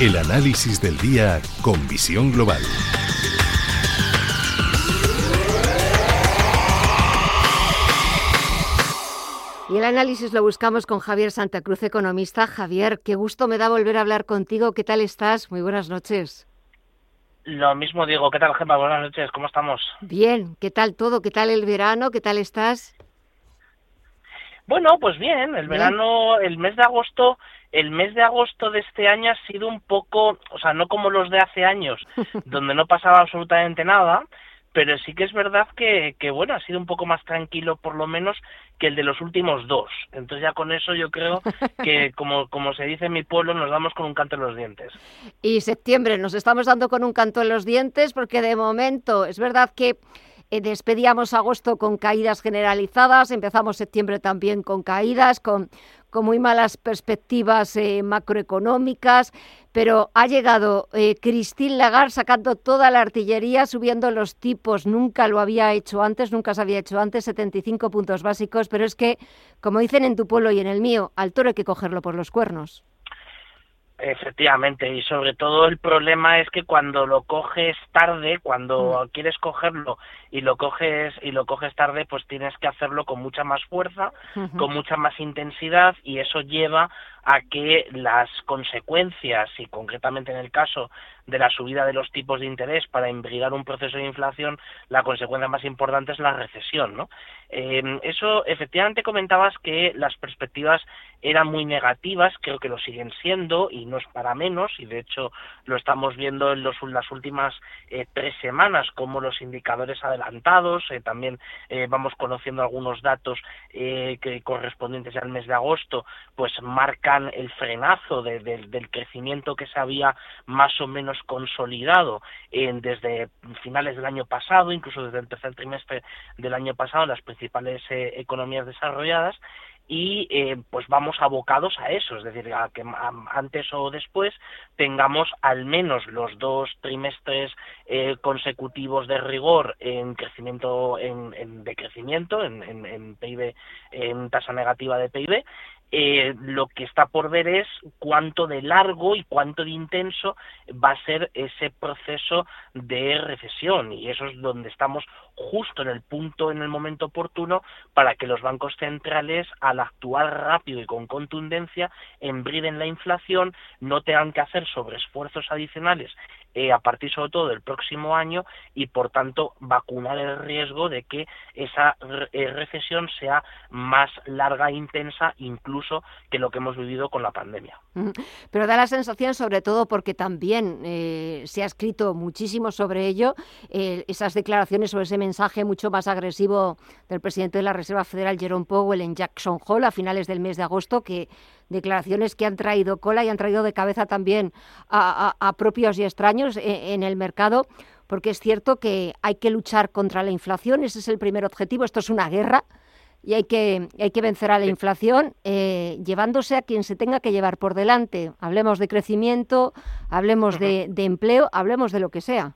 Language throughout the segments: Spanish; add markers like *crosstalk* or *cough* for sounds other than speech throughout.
El análisis del día con visión global. Y el análisis lo buscamos con Javier Santa Cruz, economista. Javier, qué gusto me da volver a hablar contigo. ¿Qué tal estás? Muy buenas noches. Lo mismo digo. ¿Qué tal, Gemma? Buenas noches. ¿Cómo estamos? Bien. ¿Qué tal todo? ¿Qué tal el verano? ¿Qué tal estás? Bueno, pues bien. El verano, el mes de agosto el mes de agosto de este año ha sido un poco, o sea, no como los de hace años, *laughs* donde no pasaba absolutamente nada, pero sí que es verdad que, que, bueno, ha sido un poco más tranquilo por lo menos que el de los últimos dos. Entonces ya con eso yo creo *laughs* que, como, como se dice en mi pueblo, nos damos con un canto en los dientes. Y septiembre, nos estamos dando con un canto en los dientes porque de momento es verdad que eh, despedíamos agosto con caídas generalizadas, empezamos septiembre también con caídas, con, con muy malas perspectivas eh, macroeconómicas, pero ha llegado eh, Christine Lagarde sacando toda la artillería, subiendo los tipos, nunca lo había hecho antes, nunca se había hecho antes, 75 puntos básicos, pero es que, como dicen en tu pueblo y en el mío, al toro hay que cogerlo por los cuernos. Efectivamente, y sobre todo el problema es que cuando lo coges tarde, cuando mm. quieres cogerlo y lo coges y lo coges tarde, pues tienes que hacerlo con mucha más fuerza, con mucha más intensidad y eso lleva a que las consecuencias, y concretamente en el caso de la subida de los tipos de interés para imbrigar un proceso de inflación, la consecuencia más importante es la recesión, ¿no? Eh, eso, efectivamente, comentabas que las perspectivas eran muy negativas, creo que lo siguen siendo y no es para menos, y de hecho lo estamos viendo en los, las últimas eh, tres semanas, como los indicadores adelantados, eh, también vamos conociendo algunos datos que correspondientes al mes de agosto, pues marcan el frenazo del crecimiento que se había más o menos consolidado en, desde finales del año pasado, incluso desde el tercer trimestre del año pasado en las principales eh, economías desarrolladas y eh, pues vamos abocados a eso, es decir, a que antes o después tengamos al menos los dos trimestres eh, consecutivos de rigor en crecimiento, en, en decrecimiento, en, en, en PIB, en tasa negativa de PIB, eh, lo que está por ver es cuánto de largo y cuánto de intenso va a ser ese proceso de recesión. Y eso es donde estamos justo en el punto, en el momento oportuno para que los bancos centrales al actuar rápido y con contundencia embriden la inflación, no tengan que hacer sobreesfuerzos adicionales eh, a partir sobre todo del próximo año y por tanto vacunar el riesgo de que esa eh, recesión sea más larga e intensa incluso que lo que hemos vivido con la pandemia. Pero da la sensación, sobre todo porque también eh, se ha escrito muchísimo sobre ello, esas declaraciones o ese mensaje mucho más agresivo del presidente de la Reserva Federal, Jerome Powell, en Jackson Hole a finales del mes de agosto, que declaraciones que han traído cola y han traído de cabeza también a, propios y extraños e, en, el mercado, porque es cierto que hay que luchar contra la inflación, ese es el primer objetivo, esto es una guerra y hay que, hay que vencer a la inflación eh, llevándose a quien se tenga que llevar por delante. Hablemos de crecimiento, hablemos de, empleo, hablemos de lo que sea.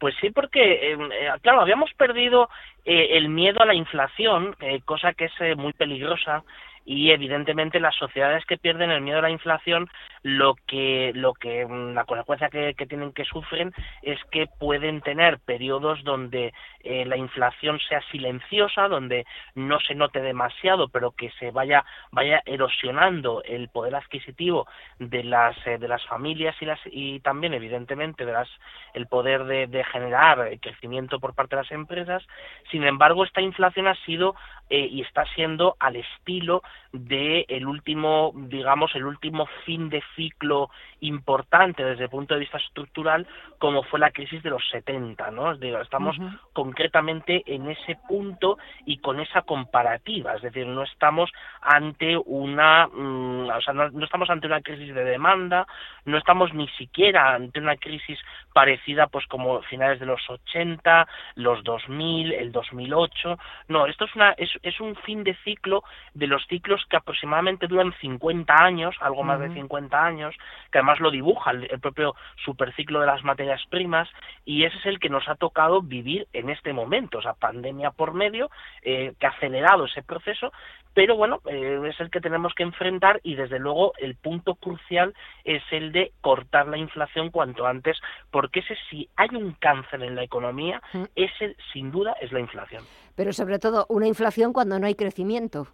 Pues sí, porque, em, eh, claro, habíamos perdido eh, el miedo a la inflación, cosa que es muy peligrosa y evidentemente las sociedades que pierden el miedo a la inflación lo que lo que mm, la consecuencia que, tienen que sufren es que pueden tener periodos donde eh, la inflación sea silenciosa donde no se note demasiado pero que se vaya vaya erosionando el poder adquisitivo de las eh, de las familias y las y también evidentemente de las el poder de, de generar crecimiento por parte de las empresas. Sin embargo, esta inflación ha sido eh, y está siendo al estilo de el último, digamos, el último fin de ciclo importante desde el punto de vista estructural, como fue la crisis de los 70, ¿no? estamos concretamente en ese punto y con esa comparativa, es decir, no estamos ante una, mm, o sea, no, estamos ante una crisis de demanda, no estamos ni siquiera ante una crisis parecida, pues como finales de los 80, los 2000, el 2008, no, esto es una es, es un fin de ciclo de los ciclos que aproximadamente duran 50 años, algo más de 50 años, que además lo dibuja el, propio superciclo de las materias primas, y ese es el que nos ha tocado vivir en este momento, o sea, pandemia por medio, eh, que ha acelerado ese proceso, pero bueno, eh, es el que tenemos que enfrentar y desde luego el punto crucial es el de cortar la inflación cuanto antes, porque ese si hay un cáncer en la economía, ese sin duda es la inflación. Pero sobre todo una inflación cuando no hay crecimiento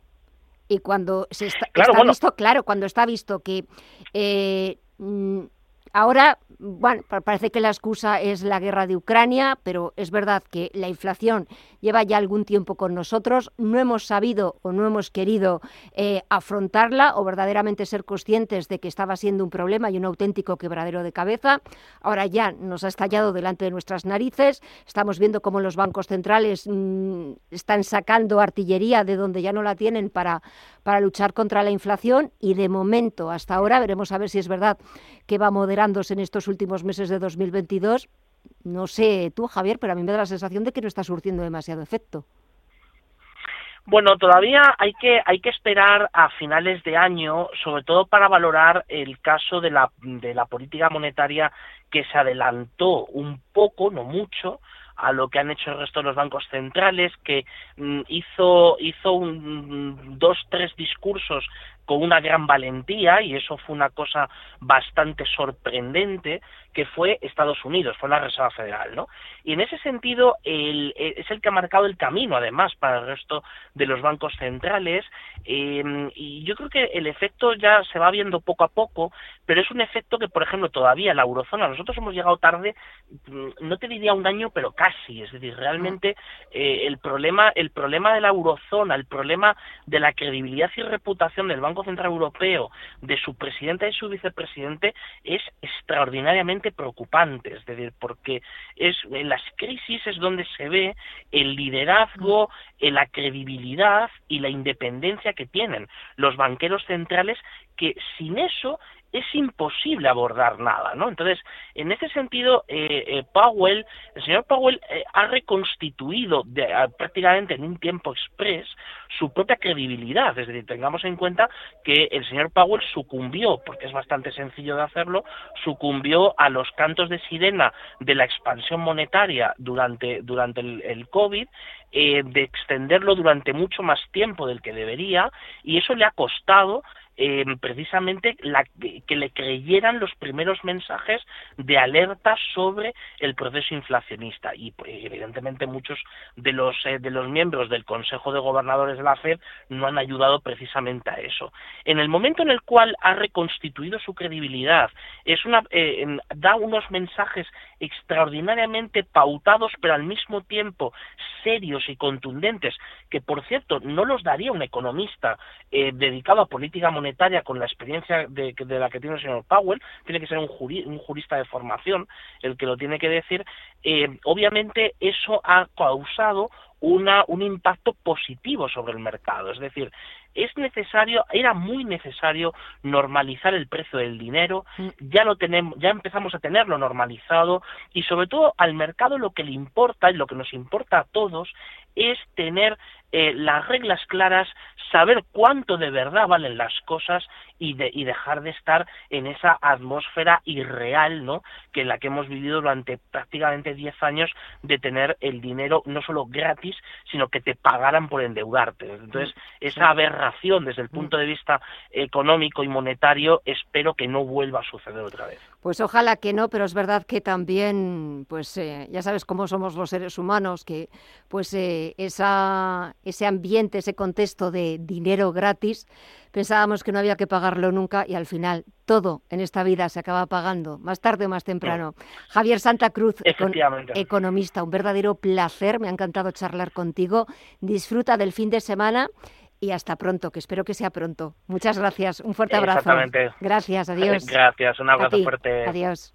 y cuando se está, visto, claro, cuando está visto que eh, mm, ahora bueno, parece que la excusa es la guerra de Ucrania, pero es verdad que la inflación lleva ya algún tiempo con nosotros. No hemos sabido o no hemos querido eh, afrontarla o verdaderamente ser conscientes de que estaba siendo un problema y un auténtico quebradero de cabeza. Ahora ya nos ha estallado delante de nuestras narices. Estamos viendo cómo los bancos centrales mm, están sacando artillería de donde ya no la tienen para, para luchar contra la inflación y de momento, hasta ahora, veremos a ver si es verdad que va en estos últimos meses de 2022. No sé tú, Javier, pero a mí me da la sensación de que no está surtiendo demasiado efecto. Bueno, todavía hay que hay que esperar a finales de año, sobre todo para valorar el caso de la de la política monetaria que se adelantó un poco, no mucho, a lo que han hecho el resto de los bancos centrales, que mm, hizo hizo un, dos tres discursos con una gran valentía y eso fue una cosa bastante sorprendente que fue Estados Unidos, fue la Reserva Federal, ¿no? Y en ese sentido el, es el que ha marcado el camino además para el resto de los bancos centrales eh, y yo creo que el efecto ya se va viendo poco a poco, pero es un efecto que por ejemplo todavía la eurozona, nosotros hemos llegado tarde, mm, no te diría un año, pero casi, es decir, realmente eh, el problema el problema de la eurozona, el problema de la credibilidad y reputación del Banco Central Europeo, de su presidente y su vicepresidente, es extraordinariamente preocupante, es decir, porque es en las crisis es donde se ve el liderazgo, la credibilidad y la independencia que tienen. Los banqueros centrales que sin eso es imposible abordar nada, ¿no? Entonces, en ese sentido, eh, eh, Powell, el señor Powell eh, ha reconstituido prácticamente en un tiempo express su propia credibilidad, es decir, tengamos en cuenta que el señor Powell sucumbió, porque es bastante sencillo de hacerlo, sucumbió a los cantos de sirena de la expansión monetaria durante, durante el, el COVID, de extenderlo durante mucho más tiempo del que debería, y eso le ha costado eh, precisamente la, que le creyeran los primeros mensajes de alerta sobre el proceso inflacionista y pues, evidentemente muchos de los eh, de los miembros del Consejo de Gobernadores de la Fed no han ayudado precisamente a eso. En el momento en el cual ha reconstituido su credibilidad, es una eh, da unos mensajes extraordinariamente pautados pero al mismo tiempo serios y contundentes que por cierto no los daría un economista dedicado a política monetaria con la experiencia de, la que tiene el señor Powell, tiene que ser un, jurista de formación el que lo tiene que decir, eh, obviamente eso ha causado una, un impacto positivo sobre el mercado. Es decir, es necesario, era muy necesario normalizar el precio del dinero, mm. ya lo tenemos, ya empezamos a tenerlo normalizado y sobre todo al mercado lo que le importa y lo que nos importa a todos es tener eh, las reglas claras, saber cuánto de verdad valen las cosas y, de, y dejar de estar en esa atmósfera irreal, ¿no? Que en la que hemos vivido durante prácticamente 10 años de tener el dinero no solo gratis, sino que te pagaran por endeudarte. Entonces, esa aberración desde el punto de vista económico y monetario, espero que no vuelva a suceder otra vez. Pues ojalá que no, pero es verdad que también, pues eh, ya sabes cómo somos los seres humanos, que pues eh, esa, ese ambiente, ese contexto de dinero gratis, pensábamos que no había que pagarlo nunca y al final todo en esta vida se acaba pagando, más tarde o más temprano. Javier Santa Cruz, economista, un verdadero placer, me ha encantado charlar contigo. Disfruta del fin de semana y hasta pronto, que espero que sea pronto. Muchas gracias, un fuerte abrazo. Exactamente. Gracias, adiós. *laughs* Gracias, un abrazo fuerte. Adiós.